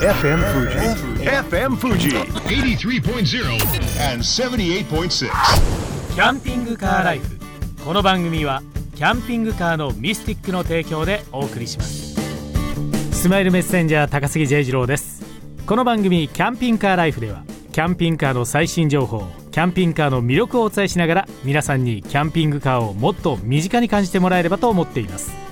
FM Fuji. FM Fuji. 83.0 and 78.6. キャンピングカーライフこの番組はキャンピングカーのミスティックの提供でお送りします。スマイルメッセンジャー高杉 J 次郎です。この番組キャンピングカーライフではキャンピングカーの最新情報キャンピングカーの魅力をお伝えしながら皆さんにキャンピングカーをもっと身近に感じてもらえればと思っています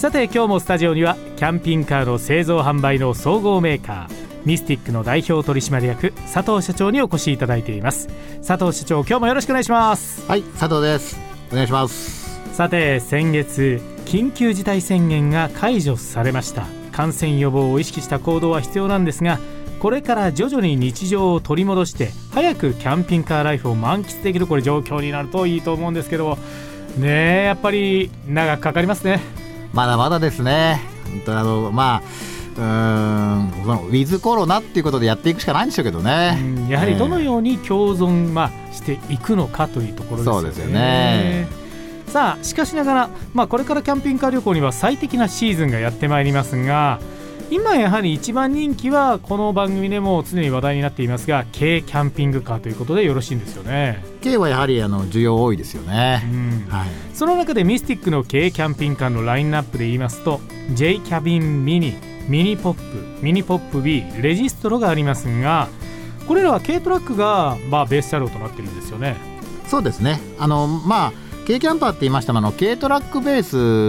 さて今日もスタジオにはキャンピングカーの製造販売の総合メーカーミスティックの代表取締役佐藤社長にお越しいただいています。佐藤社長今日もよろしくお願いします。はい、佐藤です。お願いします。さて先月緊急事態宣言が解除されました。感染予防を意識した行動は必要なんですがこれから徐々に日常を取り戻して早くキャンピングカーライフを満喫できるこれ状況になるといいと思うんですけどねえやっぱり長くかかりますねまだまだですね。本当にあのまあ。うーんこのウィズコロナっていうことでやっていくしかないんでしょうけどうね。んやはりどのように共存、まあ、していくのかというところですよね。そうですよねさあしかしながら、まあ、これからキャンピングカー旅行には最適なシーズンがやってまいりますが今やはり一番人気はこの番組でも常に話題になっていますが軽キャンピングカーということでよろしいんですよね。K はやはりあの需要多いですようね。んはい。その中でミスティックの軽キャンピングカーのラインナップで言いますと J キャビンミニミニポップミニポップ B レジストロがありますがこれらは軽トラックが、まあ、ベース車両となってるんですよね。そうですね。あのまあ軽キャンパーって言いましたもあの軽トラックベー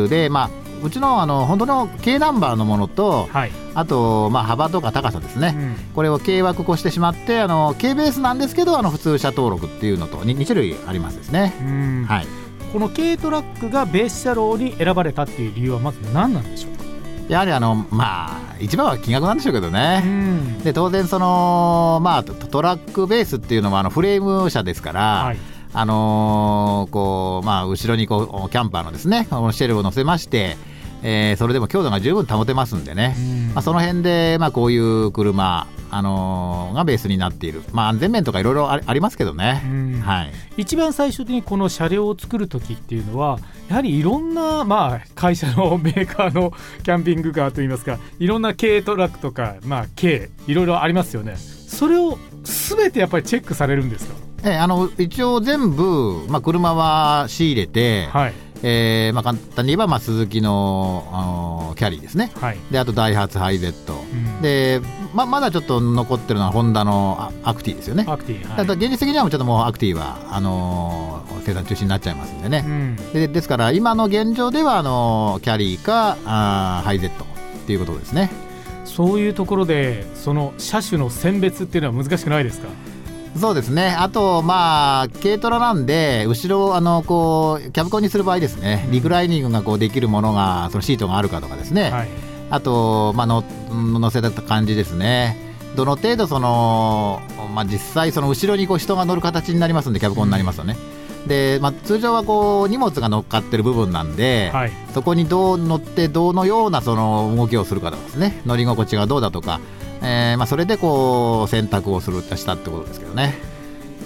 スでまあうちのあの本当の軽ナンバーのものとはい、あとまあ幅とか高さですね。うんこれを軽枠越してしまってあの軽ベースなんですけどあの普通車登録っていうのと 2, 種類ありますですね。うんはい。この軽トラックがベース車両に選ばれたっていう理由はまず何なんでしょうか、やはりあのまあ一番は金額なんでしょうけどうね。んで当然そのまあトトラックベースっていうのはあのフレーム車ですから、はいあのーこうまあ後ろにこうキャンパーのですねこのシェルを乗せまして、えーそれでも強度が十分保てますんでね。うん。まあ、その辺で、まあ、こういう車、あのーがベースになっている、まあ、安全面とかいろいろありありますけどね、うん。はい、一番最初にこの車両を作る時っていうのはやはりいろんな、まあ、会社のメーカーのキャンピングカーといいますかいろんな軽トラックとか、まあ、軽いろいろありますよね。それを全てやっぱりチェックされるんですか？えあの一応全部、まあ、車は仕入れて、はいえーまあ、簡単に言えば、まあ、スズキの、あのーキャリーですね。はい、であとダイハツハイゼット、うん。でままだちょっと残ってるのはホンダのあアクティですよね、アクティ、はい。ただ現実的にはもうちょっともうアクティはあのー生産中止になっちゃいますんでね、うん。でですから今の現状ではあのキャリーかあーハイゼットっていうことですね。そういうところでその車種の選別っていうのは難しくないですか？そうですね。あとまあ軽トラなんで後ろあのこうキャブコンにする場合ですね。リクライニングがこうできるものがそのシートがあるかとかですね、はい。あと、まあ、の乗せた感じですね。どの程度その、まあ、実際その後ろにこう人が乗る形になりますんでキャブコンになりますよね、で、まあ、通常はこう荷物が乗っかってる部分なんで、はい。そこにどう乗ってどのようなその動きをするかとかですね。乗り心地がどうだとか、えーまあ、それでこう選択をするしたってことですけどね。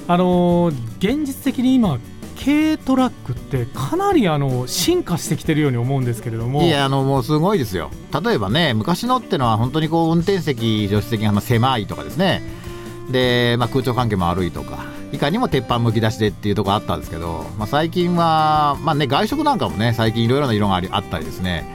あのー現実的に今軽トラックってかなりあの進化してきてるように思うんですけれども。いやあのもうすごいですよ。例えばね昔のってのは本当にこう運転席助手席がまあ狭いとかですね。で、まあ、空調環境も悪いとかいかにも鉄板むき出しでっていうところあったんですけど、まあ、最近は、まあね、外食なんかもね最近いろいろな色がありあったりですね。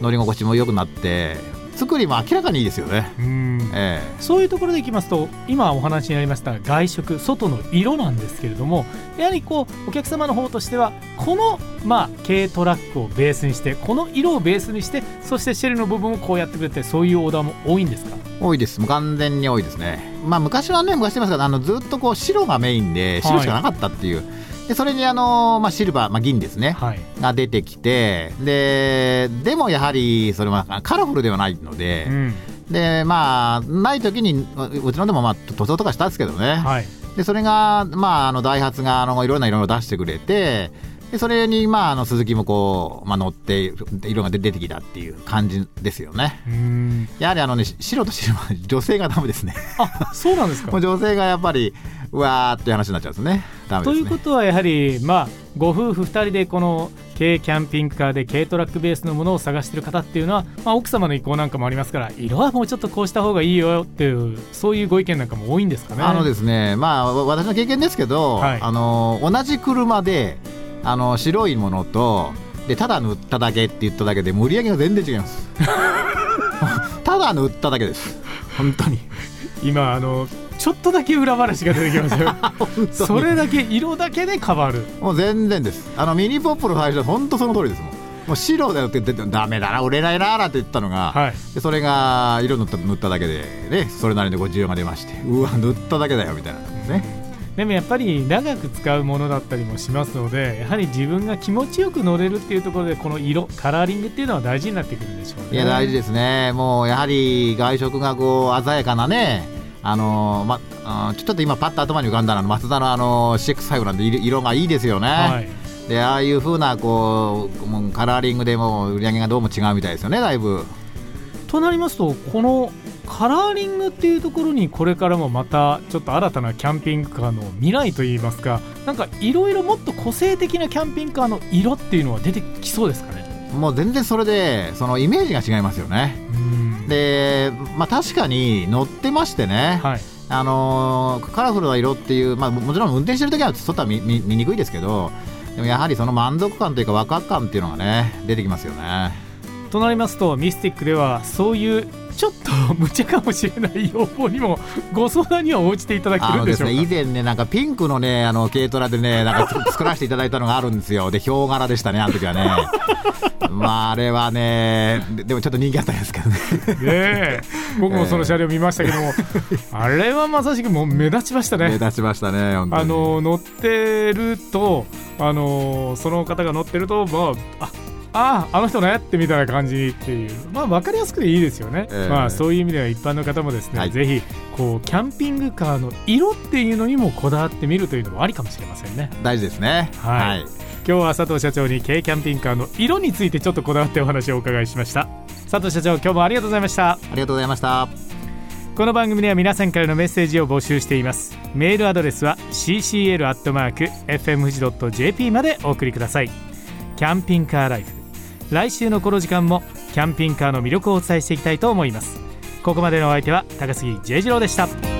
乗り心地も良くなって作りも明らかにいいですよね。うん。えそういうところでいきますと今お話になりました外食外の色なんですけれどもやはりこうお客様の方としてはこの、まあ、軽トラックをベースにしてこの色をベースにしてそしてシェルの部分をこうやってくれてそういうオーダーも多いんですか？え多いです。もう完全に多いですね。まあ、昔はね昔言いますけどあのずっとこう白がメインで白しかなかったっていう、でそれにあの、まあ、シルバー、まあ、銀ですね、はい。が出てきてででもやはりそれはカラフルではないので、うん。でまあない時にううちのでもまあ塗装とかしたんですけどね、はい。でそれがまああのダイハツがあのいろんな色を出してくれてでそれにまああの鈴木もこう、まあ、乗って色が出出てきたっていう感じですよね。うん。やはりあのねし白と白は女性がダメですね。あそうなんですか。女性がやっぱりうわーっていう話になっちゃうんですねね。ということはやはりまあご夫婦2人でこの軽キャンピングカーで軽トラックベースのものを探している方っていうのは、まあ、奥様の意向なんかもありますから色はもうちょっとこうした方がいいよっていうそういうご意見なんかも多いんですかね。あのですねまあ私の経験ですけど、はい、あの同じ車であの白いものとでただ塗っただけって言っただけで盛り上げが全然違います。ただ塗っただけです。本当に。今あのちょっとだけ裏話が出てきましたよ それだけ色だけで変わる。もう全然です。あのミニポップの最初は本当その通りですもん。もう白だよって言ってダメだな売れないななんて言ったのが、はい、でそれが色塗った塗っただけでねそれなりにご需要が出まして うわ塗っただけだよみたいなね。でもやっぱり長く使うものだったりもしますのでやはり自分が気持ちよく乗れるっていうところでこの色カラーリングっていうのは大事になってくるんでしょうね。いや大事ですね。もうやはり外食がこう鮮やかなねあのまあ、ちょっと今パッと頭に浮かんだのは松田のあの CX5 なんで色がいいですよね、はい、でああいうふうなこうもうカラーリングでも売り上げがどうも違うみたいですよねだいぶ。となりますとこのカラーリングっていうところにこれからもまたちょっと新たなキャンピングカーの未来といいますかなんかいろいろもっと個性的なキャンピングカーの色っていうのは出てきそうですかね？もう全然それでそのイメージが違いますよねで、まあ、確かに乗ってましてね、はい、あのー、カラフルな色っていう、まあ、もちろん運転してる時は外は見見見にくいですけどでもやはりその満足感というかワクワク感っていうのがね出てきますよね。となりますとミスティックではそういうちょっと無茶かもしれない要望にもご相談には応じていただけるんでしょうか、ね、以前ねなんかピンクのねあの軽トラでね なんか作らせていただいたのがあるんですよ。でヒョウ柄でしたねあの時はね。まああれはねでもちょっと人気あったんですけどね。ね僕もその車両見ましたけども、えー、あれはまさしくもう目立ちましたね。目立ちましたねあの乗ってるとあのその方が乗ってるとまあああああの人ねってみたいな感じっていう。まあ分かりやすくていいですよね、えー、まあそういう意味では一般の方もですね、はい、ぜひこうキャンピングカーの色っていうのにもこだわってみるというのもありかもしれませんね。大事ですね。はい、はい、今日は佐藤社長に軽キャンピングカーの色についてちょっとこだわってお話をお伺いしました。佐藤社長今日もありがとうございました。ありがとうございました。この番組では皆さんからのメッセージを募集しています。メールアドレスは ccl.fm までお送りください。キャンピングカーライフ来週のこの時間もキャンピングカーの魅力をお伝えしていきたいと思います。ここまでのお相手は高杉 J 次郎でした。